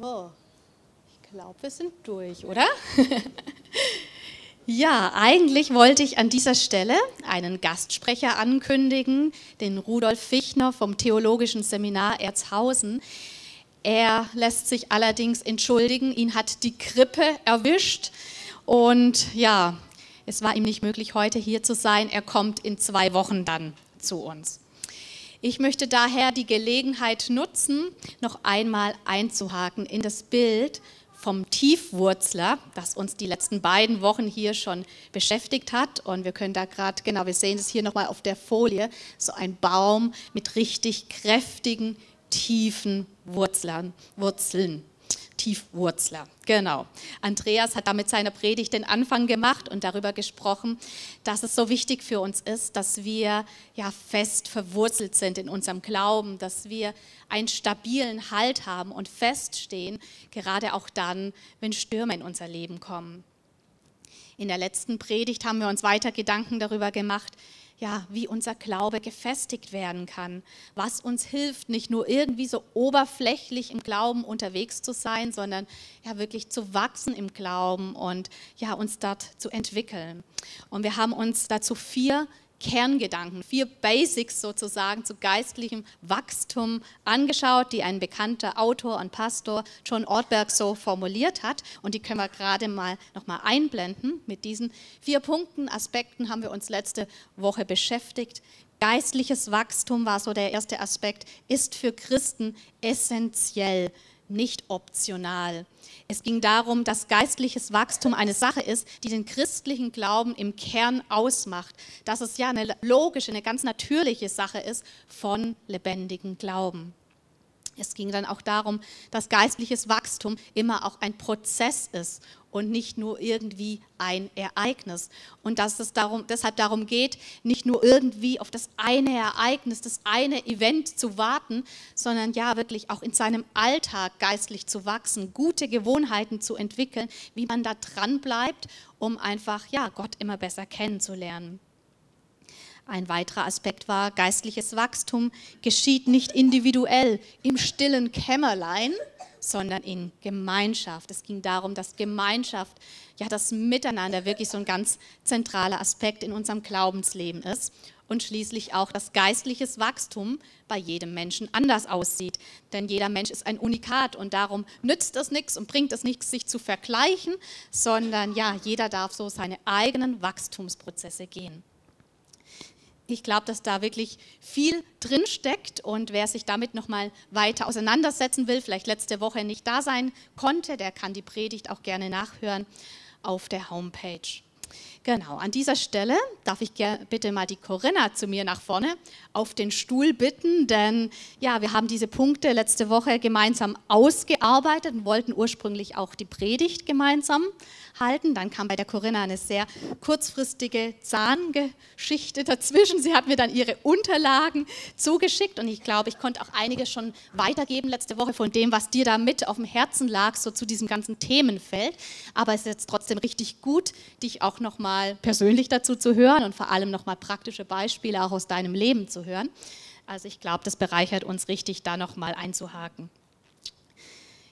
So, ich glaube, wir sind durch, oder? ja, eigentlich wollte ich an dieser Stelle einen Gastsprecher ankündigen, den Rudolf Fichtner vom Theologischen Seminar Erzhausen. Er lässt sich allerdings entschuldigen, ihn hat die Grippe erwischt und ja, es war ihm nicht möglich, heute hier zu sein. Er kommt in zwei Wochen dann zu uns. Ich möchte daher die Gelegenheit nutzen, noch einmal einzuhaken in das Bild vom Tiefwurzler, das uns die letzten beiden Wochen hier schon beschäftigt hat. Und wir können da gerade, genau, wir sehen es hier nochmal auf der Folie, so ein Baum mit richtig kräftigen, tiefen Wurzeln. Wurzeln. Tiefwurzler. Genau. Andreas hat damit seiner Predigt den Anfang gemacht und darüber gesprochen, dass es so wichtig für uns ist, dass wir ja fest verwurzelt sind in unserem Glauben, dass wir einen stabilen Halt haben und feststehen, gerade auch dann, wenn Stürme in unser Leben kommen. In der letzten Predigt haben wir uns weiter Gedanken darüber gemacht, ja, wie unser Glaube gefestigt werden kann, was uns hilft, nicht nur irgendwie so oberflächlich im Glauben unterwegs zu sein, sondern ja wirklich zu wachsen im Glauben und ja uns dort zu entwickeln. Und wir haben uns dazu vier Kerngedanken, vier Basics sozusagen zu geistlichem Wachstum angeschaut, die ein bekannter Autor und Pastor John Ortberg so formuliert hat. Und die können wir gerade mal nochmal einblenden. Mit diesen vier Punkten, Aspekten haben wir uns letzte Woche beschäftigt. Geistliches Wachstum war so der erste Aspekt, ist für Christen essentiell nicht optional. Es ging darum, dass geistliches Wachstum eine Sache ist, die den christlichen Glauben im Kern ausmacht. Dass es ja eine logische, eine ganz natürliche Sache ist von lebendigem Glauben. Es ging dann auch darum, dass geistliches Wachstum immer auch ein Prozess ist und nicht nur irgendwie ein Ereignis. Und dass es darum, deshalb darum geht, nicht nur irgendwie auf das eine Ereignis, das eine Event zu warten, sondern ja wirklich auch in seinem Alltag geistlich zu wachsen, gute Gewohnheiten zu entwickeln, wie man da dran bleibt, um einfach ja Gott immer besser kennenzulernen. Ein weiterer Aspekt war, geistliches Wachstum geschieht nicht individuell im stillen Kämmerlein, sondern in Gemeinschaft. Es ging darum, dass Gemeinschaft, ja das Miteinander wirklich so ein ganz zentraler Aspekt in unserem Glaubensleben ist und schließlich auch, dass geistliches Wachstum bei jedem Menschen anders aussieht. Denn jeder Mensch ist ein Unikat und darum nützt es nichts und bringt es nichts, sich zu vergleichen, sondern ja, jeder darf so seine eigenen Wachstumsprozesse gehen ich glaube, dass da wirklich viel drin steckt und wer sich damit noch mal weiter auseinandersetzen will, vielleicht letzte Woche nicht da sein konnte, der kann die Predigt auch gerne nachhören auf der Homepage. Genau, an dieser Stelle darf ich bitte mal die Corinna zu mir nach vorne auf den Stuhl bitten, denn ja, wir haben diese Punkte letzte Woche gemeinsam ausgearbeitet und wollten ursprünglich auch die Predigt gemeinsam halten. Dann kam bei der Corinna eine sehr kurzfristige Zahngeschichte dazwischen. Sie hat mir dann ihre Unterlagen zugeschickt und ich glaube, ich konnte auch einiges schon weitergeben letzte Woche von dem, was dir da mit auf dem Herzen lag, so zu diesem ganzen Themenfeld. Aber es ist jetzt trotzdem richtig gut, dich auch nochmal persönlich dazu zu hören und vor allem nochmal praktische Beispiele auch aus deinem Leben zu hören. Also ich glaube, das bereichert uns richtig, da nochmal einzuhaken.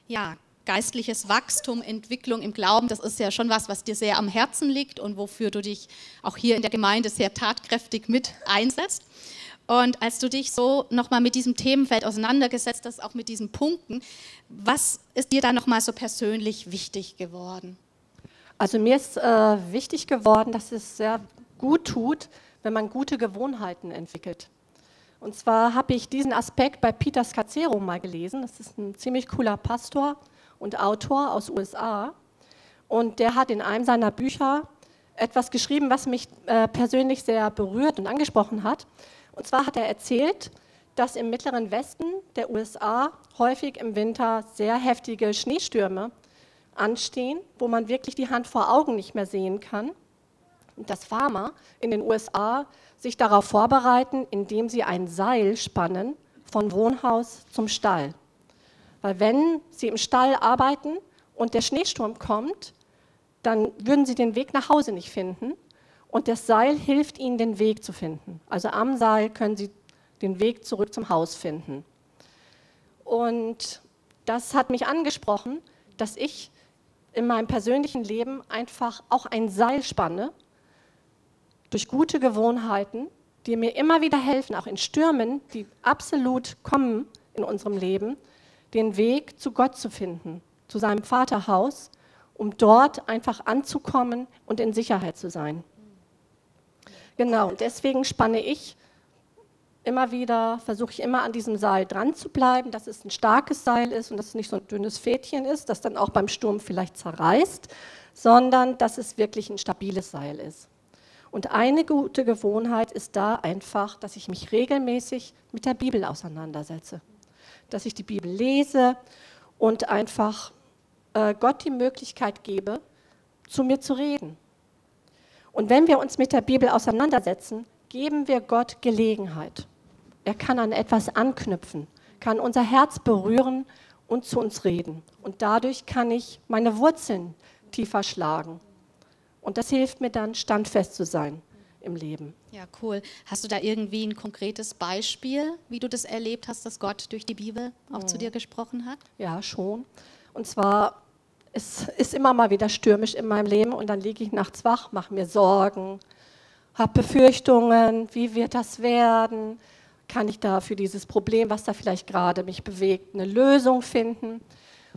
Ja, geistliches Wachstum, Entwicklung im Glauben, das ist ja schon was, was dir sehr am Herzen liegt und wofür du dich auch hier in der Gemeinde sehr tatkräftig mit einsetzt. Und als du dich so nochmal mit diesem Themenfeld auseinandergesetzt hast, auch mit diesen Punkten, was ist dir da nochmal so persönlich wichtig geworden? Also mir ist äh, wichtig geworden, dass es sehr gut tut, wenn man gute Gewohnheiten entwickelt. Und zwar habe ich diesen Aspekt bei Peter Scazzero mal gelesen. Das ist ein ziemlich cooler Pastor, und Autor aus USA. Und der hat in einem seiner Bücher etwas geschrieben, was mich äh, persönlich sehr berührt und angesprochen hat. Und zwar hat er erzählt, dass im mittleren Westen der USA häufig im Winter sehr heftige Schneestürme anstehen, wo man wirklich die Hand vor Augen nicht mehr sehen kann. Und dass Farmer in den USA sich darauf vorbereiten, indem sie ein Seil spannen von Wohnhaus zum Stall. Weil wenn sie im Stall arbeiten und der Schneesturm kommt, dann würden sie den Weg nach Hause nicht finden. Und das Seil hilft ihnen, den Weg zu finden. Also am Seil können sie den Weg zurück zum Haus finden. Und das hat mich angesprochen, dass ich in meinem persönlichen Leben einfach auch ein Seil spanne durch gute Gewohnheiten, die mir immer wieder helfen, auch in Stürmen, die absolut kommen in unserem Leben, den Weg zu Gott zu finden, zu seinem Vaterhaus, um dort einfach anzukommen und in Sicherheit zu sein. Genau, deswegen spanne ich immer wieder, versuche ich immer an diesem Seil dran zu bleiben, dass es ein starkes Seil ist und dass es nicht so ein dünnes Fädchen ist, das dann auch beim Sturm vielleicht zerreißt, sondern dass es wirklich ein stabiles Seil ist. Und eine gute Gewohnheit ist da einfach, dass ich mich regelmäßig mit der Bibel auseinandersetze. Dass ich die Bibel lese und einfach äh, Gott die Möglichkeit gebe, zu mir zu reden. Und wenn wir uns mit der Bibel auseinandersetzen, geben wir Gott Gelegenheit. Er kann an etwas anknüpfen, kann unser Herz berühren und zu uns reden. Und dadurch kann ich meine Wurzeln tiefer schlagen. Und das hilft mir dann, standfest zu sein im Leben. Ja, cool. Hast du da irgendwie ein konkretes Beispiel, wie du das erlebt hast, dass Gott durch die Bibel auch mhm. zu dir gesprochen hat? Ja, schon. Und zwar, es ist immer mal wieder stürmisch in meinem Leben und dann liege ich nachts wach, mache mir Sorgen, habe Befürchtungen, wie wird das werden? Kann ich da für dieses Problem, was da vielleicht gerade mich bewegt, eine Lösung finden?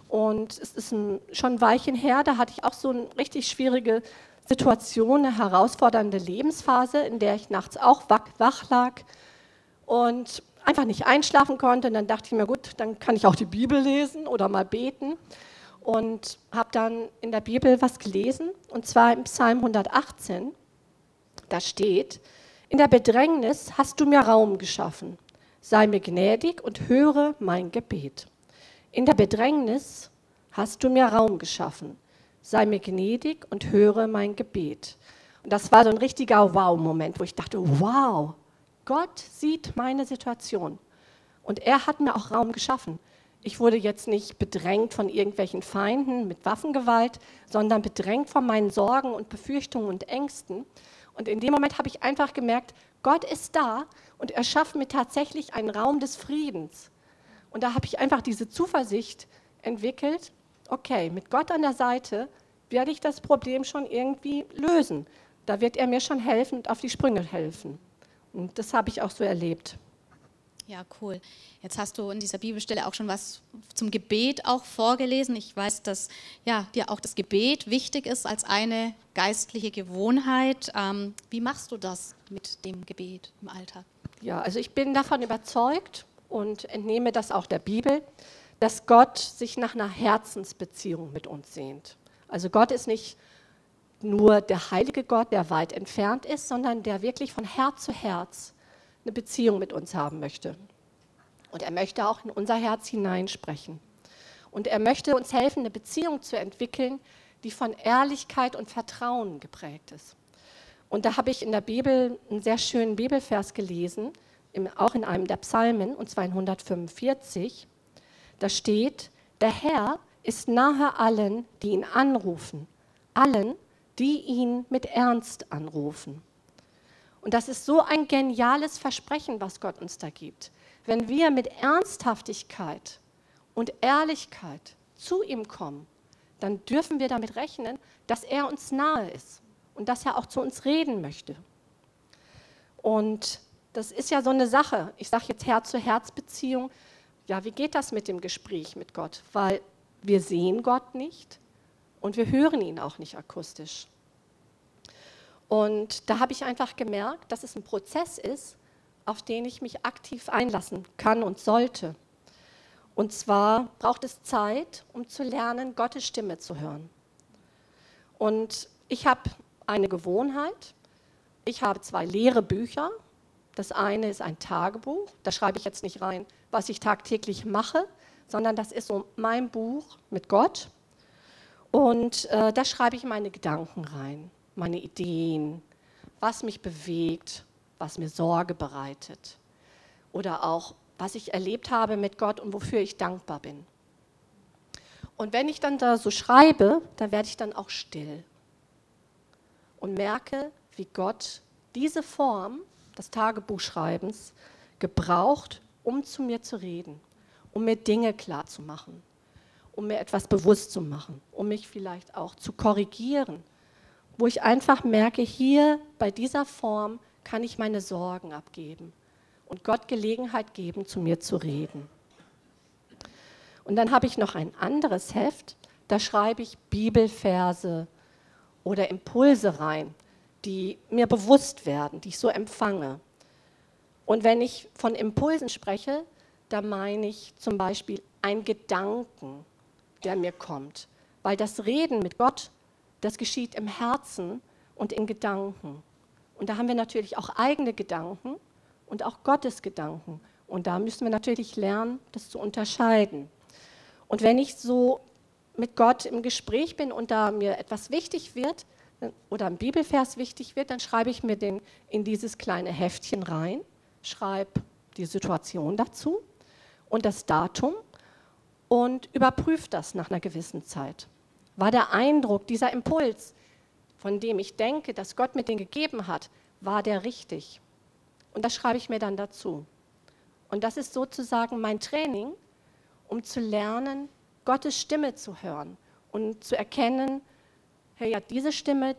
Und es ist ein, schon ein Weilchen her, da hatte ich auch so eine richtig schwierige Situation, eine herausfordernde Lebensphase, in der ich nachts auch wach lag und einfach nicht einschlafen konnte. Und dann dachte ich mir, gut, dann kann ich auch die Bibel lesen oder mal beten. Und habe dann in der Bibel was gelesen, und zwar im Psalm 118. Da steht, in der Bedrängnis hast du mir Raum geschaffen. Sei mir gnädig und höre mein Gebet. In der Bedrängnis hast du mir Raum geschaffen sei mir gnädig und höre mein Gebet. Und das war so ein richtiger Wow-Moment, wo ich dachte, wow, Gott sieht meine Situation. Und er hat mir auch Raum geschaffen. Ich wurde jetzt nicht bedrängt von irgendwelchen Feinden mit Waffengewalt, sondern bedrängt von meinen Sorgen und Befürchtungen und Ängsten. Und in dem Moment habe ich einfach gemerkt, Gott ist da und er schafft mir tatsächlich einen Raum des Friedens. Und da habe ich einfach diese Zuversicht entwickelt, okay, mit Gott an der Seite werde ich das Problem schon irgendwie lösen. Da wird er mir schon helfen und auf die Sprünge helfen. Und das habe ich auch so erlebt. Ja, cool. Jetzt hast du in dieser Bibelstelle auch schon was zum Gebet auch vorgelesen. Ich weiß, dass ja, dir auch das Gebet wichtig ist als eine geistliche Gewohnheit. Ähm, wie machst du das mit dem Gebet im Alltag? Ja, also ich bin davon überzeugt und entnehme das auch der Bibel, dass Gott sich nach einer Herzensbeziehung mit uns sehnt. Also Gott ist nicht nur der heilige Gott, der weit entfernt ist, sondern der wirklich von Herz zu Herz eine Beziehung mit uns haben möchte. Und er möchte auch in unser Herz hineinsprechen. Und er möchte uns helfen, eine Beziehung zu entwickeln, die von Ehrlichkeit und Vertrauen geprägt ist. Und da habe ich in der Bibel einen sehr schönen Bibelvers gelesen, auch in einem der Psalmen, und zwar in 145. Da steht, der Herr ist nahe allen, die ihn anrufen, allen, die ihn mit Ernst anrufen. Und das ist so ein geniales Versprechen, was Gott uns da gibt. Wenn wir mit Ernsthaftigkeit und Ehrlichkeit zu ihm kommen, dann dürfen wir damit rechnen, dass er uns nahe ist und dass er auch zu uns reden möchte. Und das ist ja so eine Sache. Ich sage jetzt Herz-zu-Herz-Beziehung. Ja, wie geht das mit dem Gespräch mit Gott? Weil wir sehen Gott nicht und wir hören ihn auch nicht akustisch. Und da habe ich einfach gemerkt, dass es ein Prozess ist, auf den ich mich aktiv einlassen kann und sollte. Und zwar braucht es Zeit, um zu lernen, Gottes Stimme zu hören. Und ich habe eine Gewohnheit. Ich habe zwei leere Bücher. Das eine ist ein Tagebuch. Da schreibe ich jetzt nicht rein, was ich tagtäglich mache, sondern das ist so mein Buch mit Gott. Und äh, da schreibe ich meine Gedanken rein, meine Ideen, was mich bewegt, was mir Sorge bereitet. Oder auch, was ich erlebt habe mit Gott und wofür ich dankbar bin. Und wenn ich dann da so schreibe, dann werde ich dann auch still und merke, wie Gott diese Form des Tagebuchschreibens gebraucht, um zu mir zu reden um mir Dinge klar zu machen, um mir etwas bewusst zu machen, um mich vielleicht auch zu korrigieren, wo ich einfach merke, hier bei dieser Form kann ich meine Sorgen abgeben und Gott Gelegenheit geben, zu mir zu reden. Und dann habe ich noch ein anderes Heft, da schreibe ich Bibelverse oder Impulse rein, die mir bewusst werden, die ich so empfange. Und wenn ich von Impulsen spreche, da meine ich zum Beispiel ein Gedanken, der mir kommt. Weil das Reden mit Gott, das geschieht im Herzen und in Gedanken. Und da haben wir natürlich auch eigene Gedanken und auch Gottes Gedanken. Und da müssen wir natürlich lernen, das zu unterscheiden. Und wenn ich so mit Gott im Gespräch bin und da mir etwas wichtig wird oder ein Bibelvers wichtig wird, dann schreibe ich mir den in dieses kleine Heftchen rein, schreibe die Situation dazu und das Datum und überprüfe das nach einer gewissen Zeit. War der Eindruck, dieser Impuls, von dem ich denke, dass Gott mir den gegeben hat, war der richtig? Und das schreibe ich mir dann dazu. Und das ist sozusagen mein Training, um zu lernen, Gottes Stimme zu hören und zu erkennen, hey, ja, diese Stimme,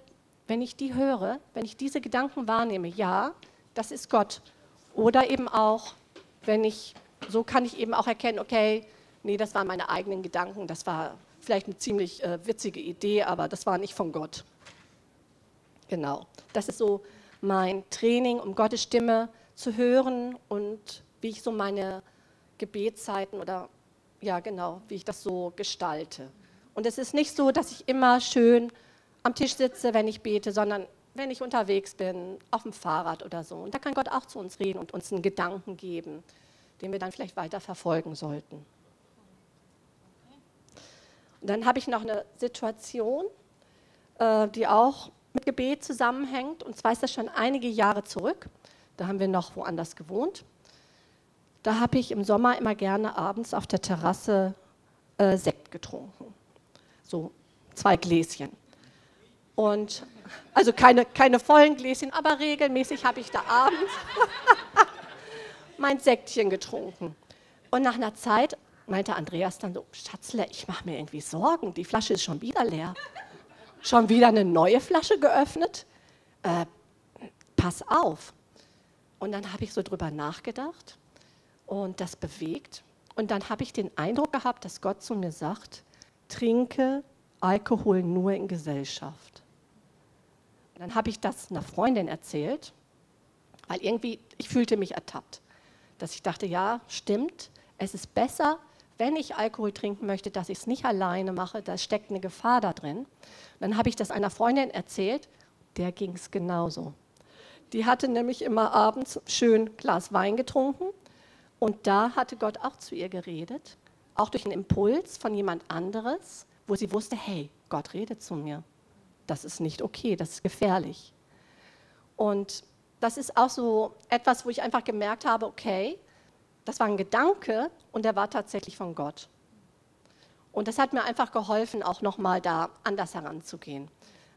wenn ich die höre, wenn ich diese Gedanken wahrnehme, ja, das ist Gott. Oder eben auch, wenn ich, so kann ich eben auch erkennen, okay, nee, das waren meine eigenen Gedanken, das war vielleicht eine ziemlich äh, witzige Idee, aber das war nicht von Gott. Genau, das ist so mein Training, um Gottes Stimme zu hören und wie ich so meine Gebetszeiten oder ja genau, wie ich das so gestalte. Und es ist nicht so, dass ich immer schön am Tisch sitze, wenn ich bete, sondern wenn ich unterwegs bin, auf dem Fahrrad oder so. Und da kann Gott auch zu uns reden und uns einen Gedanken geben, den wir dann vielleicht weiter verfolgen sollten. Dann habe ich noch eine Situation, äh, die auch mit Gebet zusammenhängt. Und zwar ist das schon einige Jahre zurück. Da haben wir noch woanders gewohnt da habe ich im Sommer immer gerne abends auf der Terrasse äh, Sekt getrunken. So zwei Gläschen. Und also keine, keine vollen Gläschen, aber regelmäßig habe ich da abends mein Sektchen getrunken. Und nach einer Zeit meinte Andreas dann so, Schatzle, ich mache mir irgendwie Sorgen, die Flasche ist schon wieder leer. Schon wieder eine neue Flasche geöffnet? Äh, pass auf. Und dann habe ich so drüber nachgedacht und das bewegt. Und dann habe ich den Eindruck gehabt, dass Gott zu mir sagt, trinke Alkohol nur in Gesellschaft. Und dann habe ich das einer Freundin erzählt, weil irgendwie, ich fühlte mich ertappt, dass ich dachte, ja, stimmt, es ist besser, wenn ich Alkohol trinken möchte, dass ich es nicht alleine mache, da steckt eine Gefahr da drin. Dann habe ich das einer Freundin erzählt, der ging es genauso. Die hatte nämlich immer abends schön Glas Wein getrunken und da hatte Gott auch zu ihr geredet, auch durch einen Impuls von jemand anderes, wo sie wusste, hey, Gott redet zu mir. Das ist nicht okay, das ist gefährlich. Und das ist auch so etwas, wo ich einfach gemerkt habe, okay, das war ein Gedanke und der war tatsächlich von Gott. Und das hat mir einfach geholfen, auch nochmal da anders heranzugehen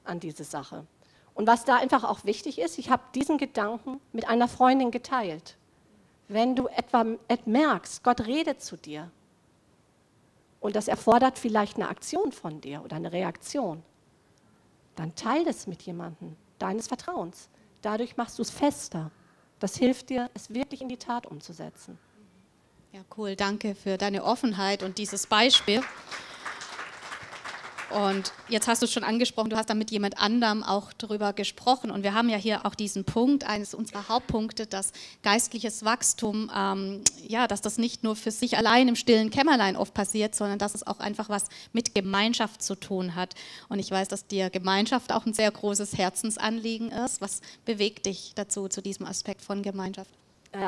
an diese Sache. Und was da einfach auch wichtig ist, ich habe diesen Gedanken mit einer Freundin geteilt wenn du etwa merkst, Gott redet zu dir und das erfordert vielleicht eine Aktion von dir oder eine Reaktion, dann teile es mit jemandem deines Vertrauens. Dadurch machst du es fester. Das hilft dir, es wirklich in die Tat umzusetzen. Ja, cool. Danke für deine Offenheit und dieses Beispiel. Und jetzt hast du es schon angesprochen, du hast da mit jemand anderem auch darüber gesprochen. Und wir haben ja hier auch diesen Punkt, eines unserer Hauptpunkte, dass geistliches Wachstum, ähm, ja, dass das nicht nur für sich allein im stillen Kämmerlein oft passiert, sondern dass es auch einfach was mit Gemeinschaft zu tun hat. Und ich weiß, dass dir Gemeinschaft auch ein sehr großes Herzensanliegen ist. Was bewegt dich dazu, zu diesem Aspekt von Gemeinschaft?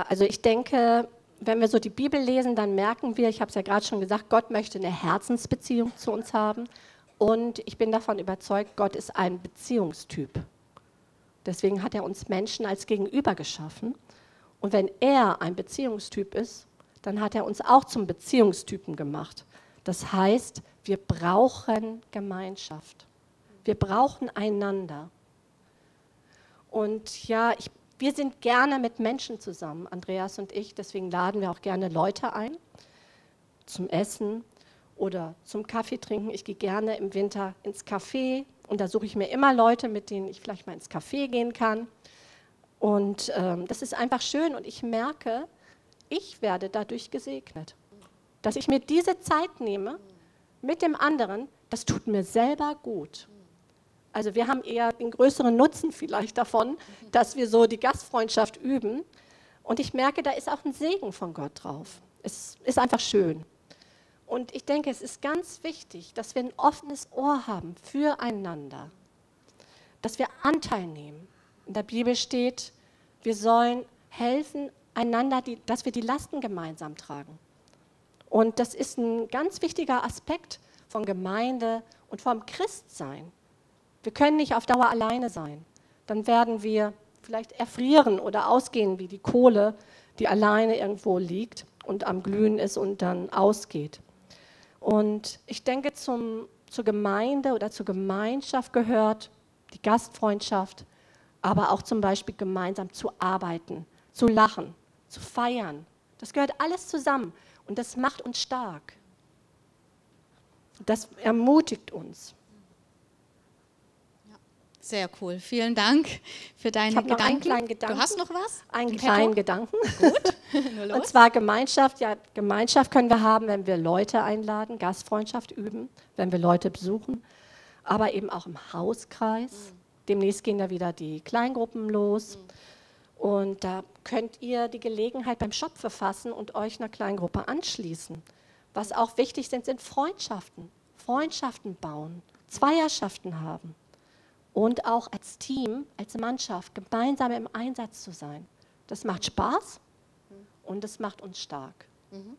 Also ich denke, wenn wir so die Bibel lesen, dann merken wir, ich habe es ja gerade schon gesagt, Gott möchte eine Herzensbeziehung zu uns haben. Und ich bin davon überzeugt, Gott ist ein Beziehungstyp. Deswegen hat er uns Menschen als Gegenüber geschaffen. Und wenn er ein Beziehungstyp ist, dann hat er uns auch zum Beziehungstypen gemacht. Das heißt, wir brauchen Gemeinschaft. Wir brauchen einander. Und ja, ich, wir sind gerne mit Menschen zusammen, Andreas und ich. Deswegen laden wir auch gerne Leute ein zum Essen oder zum Kaffee trinken. Ich gehe gerne im Winter ins Café und da suche ich mir immer Leute, mit denen ich vielleicht mal ins Café gehen kann. Und ähm, das ist einfach schön und ich merke, ich werde dadurch gesegnet. Dass ich mir diese Zeit nehme mit dem anderen, das tut mir selber gut. Also wir haben eher den größeren Nutzen vielleicht davon, dass wir so die Gastfreundschaft üben. Und ich merke, da ist auch ein Segen von Gott drauf. Es ist einfach schön. Und ich denke, es ist ganz wichtig, dass wir ein offenes Ohr haben füreinander, dass wir Anteil nehmen. In der Bibel steht, wir sollen helfen einander, die, dass wir die Lasten gemeinsam tragen. Und das ist ein ganz wichtiger Aspekt von Gemeinde und vom Christsein. Wir können nicht auf Dauer alleine sein. Dann werden wir vielleicht erfrieren oder ausgehen wie die Kohle, die alleine irgendwo liegt und am Glühen ist und dann ausgeht. Und ich denke, zum, zur Gemeinde oder zur Gemeinschaft gehört die Gastfreundschaft, aber auch zum Beispiel gemeinsam zu arbeiten, zu lachen, zu feiern. Das gehört alles zusammen und das macht uns stark. Das ermutigt uns. Sehr cool. Vielen Dank für deinen ich Gedanken. Noch einen kleinen Gedanken. Du hast noch was? Einen kleinen Gedanken. Gut. Und zwar Gemeinschaft. Ja, Gemeinschaft können wir haben, wenn wir Leute einladen, Gastfreundschaft üben, wenn wir Leute besuchen, aber eben auch im Hauskreis. Mhm. Demnächst gehen ja wieder die Kleingruppen los. Mhm. Und da könnt ihr die Gelegenheit beim Shop verfassen und euch einer Kleingruppe anschließen. Was auch wichtig sind, sind Freundschaften. Freundschaften bauen, Zweierschaften haben und auch als Team, als Mannschaft gemeinsam im Einsatz zu sein. Das macht Spaß und das macht uns stark. Mhm.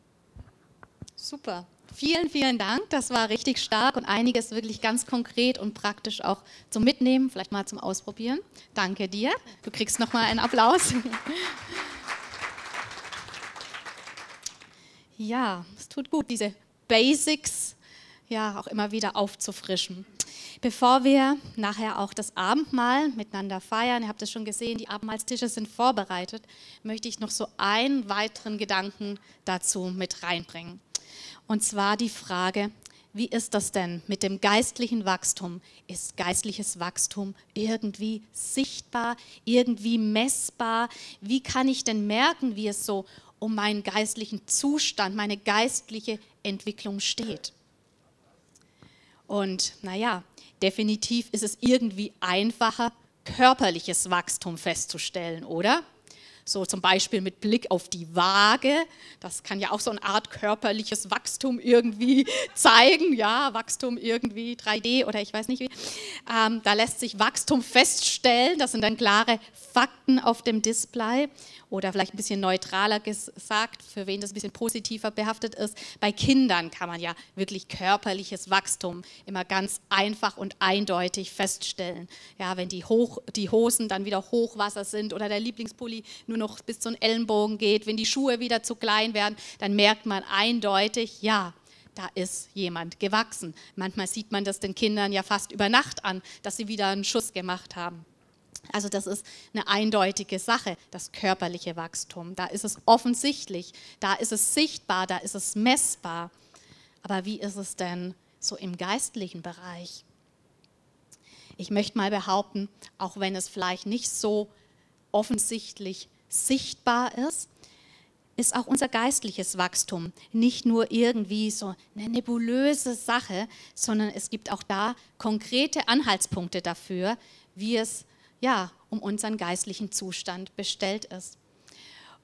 Super. Vielen, vielen Dank. Das war richtig stark und einiges wirklich ganz konkret und praktisch auch zum Mitnehmen, vielleicht mal zum Ausprobieren. Danke dir. Du kriegst nochmal einen Applaus. Ja, es tut gut, diese Basics ja auch immer wieder aufzufrischen. Bevor wir nachher auch das Abendmahl miteinander feiern, ihr habt es schon gesehen, die Abendmahlstische sind vorbereitet, möchte ich noch so einen weiteren Gedanken dazu mit reinbringen. Und zwar die Frage, wie ist das denn mit dem geistlichen Wachstum? Ist geistliches Wachstum irgendwie sichtbar, irgendwie messbar? Wie kann ich denn merken, wie es so um meinen geistlichen Zustand, meine geistliche Entwicklung steht? Und naja, definitiv ist es irgendwie einfacher, körperliches Wachstum festzustellen, oder? So zum Beispiel mit Blick auf die Waage. Das kann ja auch so eine Art körperliches Wachstum irgendwie zeigen. Ja, Wachstum irgendwie 3D oder ich weiß nicht wie. Ähm, da lässt sich Wachstum feststellen. Das sind dann klare Fakten auf dem Display oder vielleicht ein bisschen neutraler gesagt, für wen das ein bisschen positiver behaftet ist. Bei Kindern kann man ja wirklich körperliches Wachstum immer ganz einfach und eindeutig feststellen. Ja, wenn die, Hoch, die Hosen dann wieder Hochwasser sind oder der Lieblingspulli nur noch bis zum Ellenbogen geht, wenn die Schuhe wieder zu klein werden, dann merkt man eindeutig, ja, da ist jemand gewachsen. Manchmal sieht man das den Kindern ja fast über Nacht an, dass sie wieder einen Schuss gemacht haben. Also das ist eine eindeutige Sache, das körperliche Wachstum. Da ist es offensichtlich, da ist es sichtbar, da ist es messbar. Aber wie ist es denn so im geistlichen Bereich? Ich möchte mal behaupten, auch wenn es vielleicht nicht so offensichtlich sichtbar ist, ist auch unser geistliches Wachstum nicht nur irgendwie so eine nebulöse Sache, sondern es gibt auch da konkrete Anhaltspunkte dafür, wie es ja, um unseren geistlichen Zustand bestellt ist.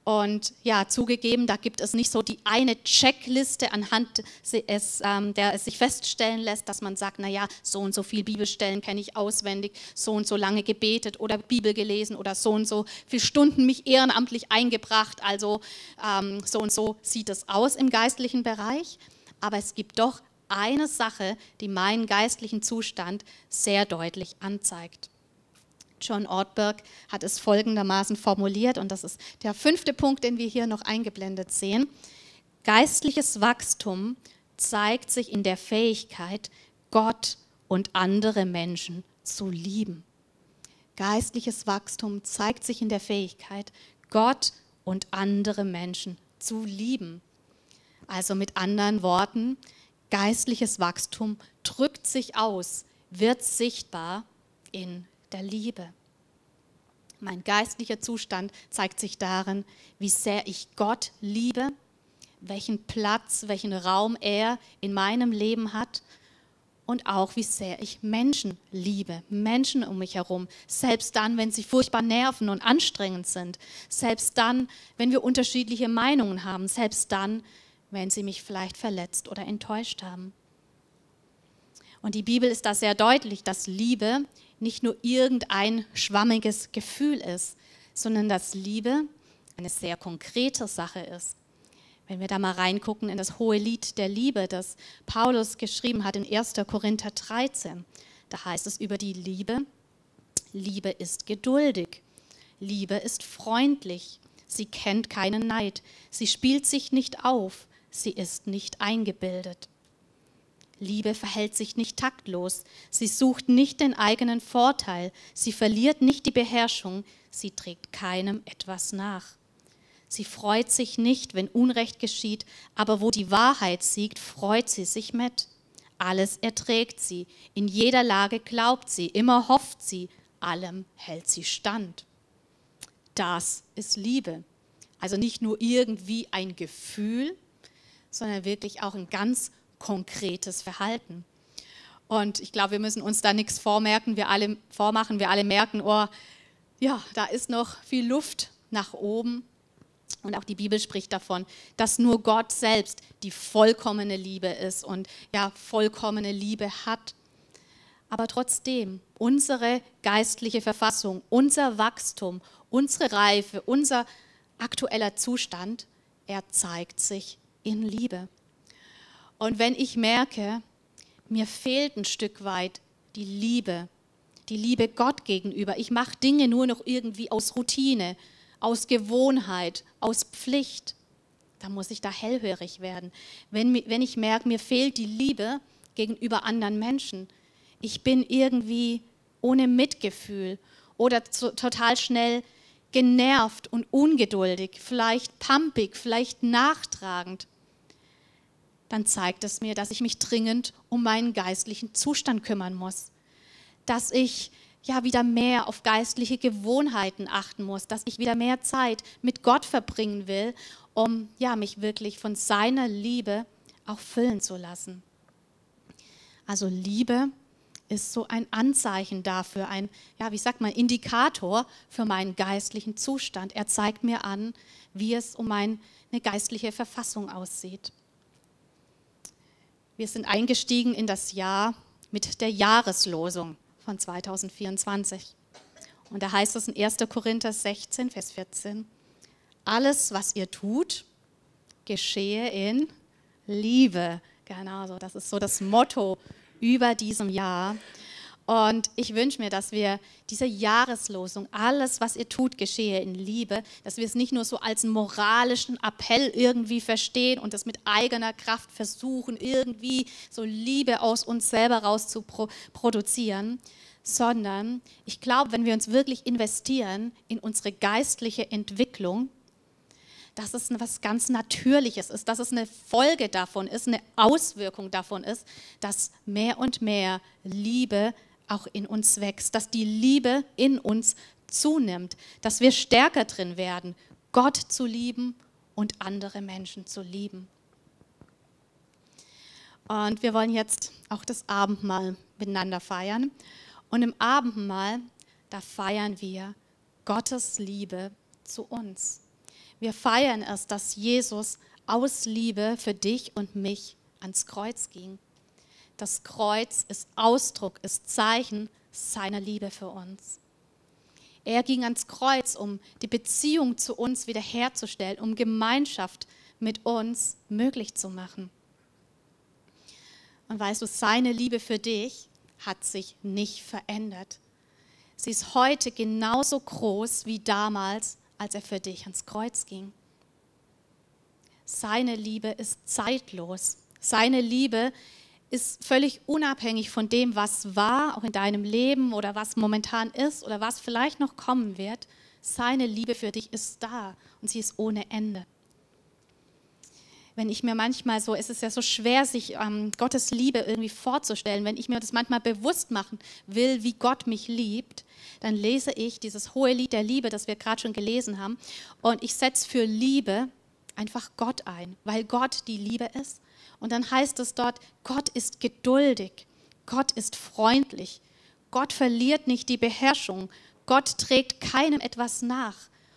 Und ja, zugegeben, da gibt es nicht so die eine Checkliste, anhand es, ähm, der es sich feststellen lässt, dass man sagt, naja, so und so viele Bibelstellen kenne ich auswendig, so und so lange gebetet oder Bibel gelesen oder so und so viele Stunden mich ehrenamtlich eingebracht. Also ähm, so und so sieht es aus im geistlichen Bereich. Aber es gibt doch eine Sache, die meinen geistlichen Zustand sehr deutlich anzeigt. John Ortberg hat es folgendermaßen formuliert, und das ist der fünfte Punkt, den wir hier noch eingeblendet sehen. Geistliches Wachstum zeigt sich in der Fähigkeit, Gott und andere Menschen zu lieben. Geistliches Wachstum zeigt sich in der Fähigkeit, Gott und andere Menschen zu lieben. Also mit anderen Worten, geistliches Wachstum drückt sich aus, wird sichtbar in der Liebe. Mein geistlicher Zustand zeigt sich darin, wie sehr ich Gott liebe, welchen Platz, welchen Raum er in meinem Leben hat und auch wie sehr ich Menschen liebe, Menschen um mich herum, selbst dann, wenn sie furchtbar nerven und anstrengend sind, selbst dann, wenn wir unterschiedliche Meinungen haben, selbst dann, wenn sie mich vielleicht verletzt oder enttäuscht haben. Und die Bibel ist da sehr deutlich, dass Liebe nicht nur irgendein schwammiges Gefühl ist, sondern dass Liebe eine sehr konkrete Sache ist. Wenn wir da mal reingucken in das hohe Lied der Liebe, das Paulus geschrieben hat in 1. Korinther 13, da heißt es über die Liebe, Liebe ist geduldig, Liebe ist freundlich, sie kennt keinen Neid, sie spielt sich nicht auf, sie ist nicht eingebildet. Liebe verhält sich nicht taktlos, sie sucht nicht den eigenen Vorteil, sie verliert nicht die Beherrschung, sie trägt keinem etwas nach. Sie freut sich nicht, wenn Unrecht geschieht, aber wo die Wahrheit siegt, freut sie sich mit. Alles erträgt sie, in jeder Lage glaubt sie, immer hofft sie, allem hält sie stand. Das ist Liebe. Also nicht nur irgendwie ein Gefühl, sondern wirklich auch ein ganz konkretes Verhalten. Und ich glaube, wir müssen uns da nichts vormerken, wir alle vormachen, wir alle merken, oh, ja, da ist noch viel Luft nach oben. Und auch die Bibel spricht davon, dass nur Gott selbst die vollkommene Liebe ist und ja, vollkommene Liebe hat. Aber trotzdem, unsere geistliche Verfassung, unser Wachstum, unsere Reife, unser aktueller Zustand, er zeigt sich in Liebe. Und wenn ich merke, mir fehlt ein Stück weit die Liebe, die Liebe Gott gegenüber, ich mache Dinge nur noch irgendwie aus Routine, aus Gewohnheit, aus Pflicht, dann muss ich da hellhörig werden. Wenn, wenn ich merke, mir fehlt die Liebe gegenüber anderen Menschen, ich bin irgendwie ohne Mitgefühl oder zu, total schnell genervt und ungeduldig, vielleicht pampig, vielleicht nachtragend, dann zeigt es mir, dass ich mich dringend um meinen geistlichen Zustand kümmern muss. Dass ich ja wieder mehr auf geistliche Gewohnheiten achten muss, dass ich wieder mehr Zeit mit Gott verbringen will, um ja mich wirklich von seiner Liebe auch füllen zu lassen. Also Liebe ist so ein Anzeichen dafür, ein, ja, wie sagt man, Indikator für meinen geistlichen Zustand. Er zeigt mir an, wie es um meine geistliche Verfassung aussieht. Wir sind eingestiegen in das Jahr mit der Jahreslosung von 2024. Und da heißt es in 1. Korinther 16, Vers 14, alles, was ihr tut, geschehe in Liebe. Genau so, das ist so das Motto über diesem Jahr. Und ich wünsche mir, dass wir diese Jahreslosung, alles, was ihr tut, geschehe in Liebe, dass wir es nicht nur so als moralischen Appell irgendwie verstehen und das mit eigener Kraft versuchen, irgendwie so Liebe aus uns selber raus zu produzieren, sondern ich glaube, wenn wir uns wirklich investieren in unsere geistliche Entwicklung, dass es etwas ganz Natürliches ist, dass es eine Folge davon ist, eine Auswirkung davon ist, dass mehr und mehr Liebe auch in uns wächst, dass die Liebe in uns zunimmt, dass wir stärker drin werden, Gott zu lieben und andere Menschen zu lieben. Und wir wollen jetzt auch das Abendmahl miteinander feiern. Und im Abendmahl, da feiern wir Gottes Liebe zu uns. Wir feiern es, dass Jesus aus Liebe für dich und mich ans Kreuz ging. Das Kreuz ist Ausdruck, ist Zeichen seiner Liebe für uns. Er ging ans Kreuz, um die Beziehung zu uns wiederherzustellen, um Gemeinschaft mit uns möglich zu machen. Und weißt du, seine Liebe für dich hat sich nicht verändert. Sie ist heute genauso groß wie damals, als er für dich ans Kreuz ging. Seine Liebe ist zeitlos. Seine Liebe ist völlig unabhängig von dem, was war, auch in deinem Leben oder was momentan ist oder was vielleicht noch kommen wird. Seine Liebe für dich ist da und sie ist ohne Ende. wenn ich mir manchmal so, es ist ja so schwer, sich ähm, Gottes Liebe irgendwie vorzustellen, wenn ich mir das manchmal bewusst machen will, wie Gott mich liebt, dann lese ich dieses hohe Lied der Liebe, das wir gerade schon gelesen haben, und ich setze für Liebe einfach Gott ein, weil Gott die Liebe ist. Und dann heißt es dort, Gott ist geduldig, Gott ist freundlich, Gott verliert nicht die Beherrschung, Gott trägt keinem etwas nach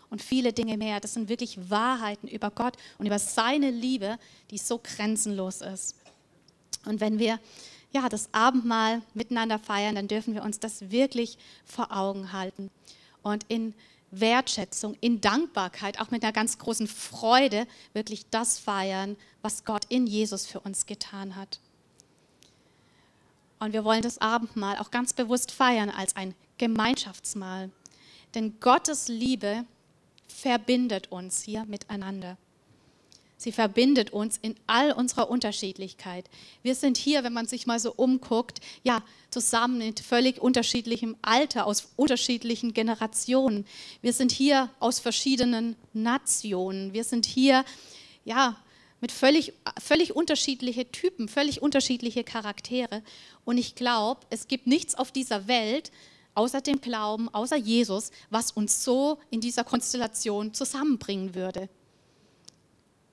und viele Dinge mehr. Das sind wirklich Wahrheiten über Gott und über seine Liebe, die so grenzenlos ist. Und wenn wir ja, das Abendmahl miteinander feiern, dann dürfen wir uns das wirklich vor Augen halten und in Wertschätzung, in Dankbarkeit, auch mit einer ganz großen Freude wirklich das feiern, was Gott in Jesus für uns getan hat. Und wir wollen das Abendmahl auch ganz bewusst feiern als ein Gemeinschaftsmahl. Denn Gottes Liebe verbindet uns hier miteinander. Sie verbindet uns in all unserer Unterschiedlichkeit. Wir sind hier, wenn man sich mal so umguckt, ja, zusammen in völlig unterschiedlichem Alter, aus unterschiedlichen Generationen. Wir sind hier aus verschiedenen Nationen. Wir sind hier, ja, mit völlig, völlig unterschiedliche Typen, völlig unterschiedliche Charaktere. Und ich glaube, es gibt nichts auf dieser Welt, außer dem Glauben, außer Jesus, was uns so in dieser Konstellation zusammenbringen würde.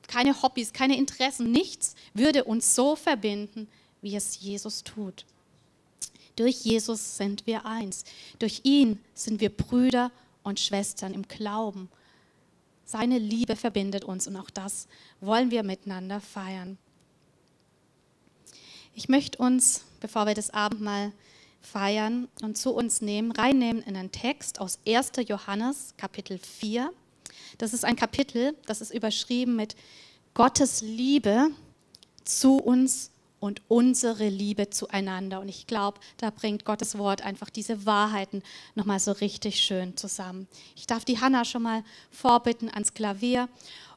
Keine Hobbys, keine Interessen, nichts würde uns so verbinden, wie es Jesus tut. Durch Jesus sind wir eins. Durch ihn sind wir Brüder und Schwestern im Glauben. Seine Liebe verbindet uns und auch das wollen wir miteinander feiern. Ich möchte uns, bevor wir das Abendmahl feiern und zu uns nehmen, reinnehmen in einen Text aus 1. Johannes Kapitel 4. Das ist ein Kapitel, das ist überschrieben mit Gottes Liebe zu uns und unsere Liebe zueinander. Und ich glaube, da bringt Gottes Wort einfach diese Wahrheiten nochmal so richtig schön zusammen. Ich darf die Hanna schon mal vorbitten ans Klavier.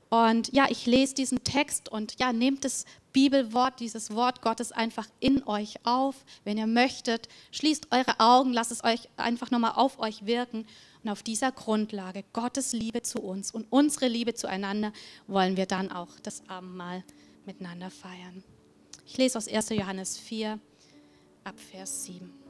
Und ja, ich lese diesen Text und ja, nehmt das Bibelwort, dieses Wort Gottes einfach in euch auf. Wenn ihr möchtet, schließt eure Augen, lasst es euch einfach nochmal auf euch wirken. Und auf dieser Grundlage, Gottes Liebe zu uns und unsere Liebe zueinander, wollen wir dann auch das Abendmahl miteinander feiern. Ich lese aus 1. Johannes 4 ab Vers 7.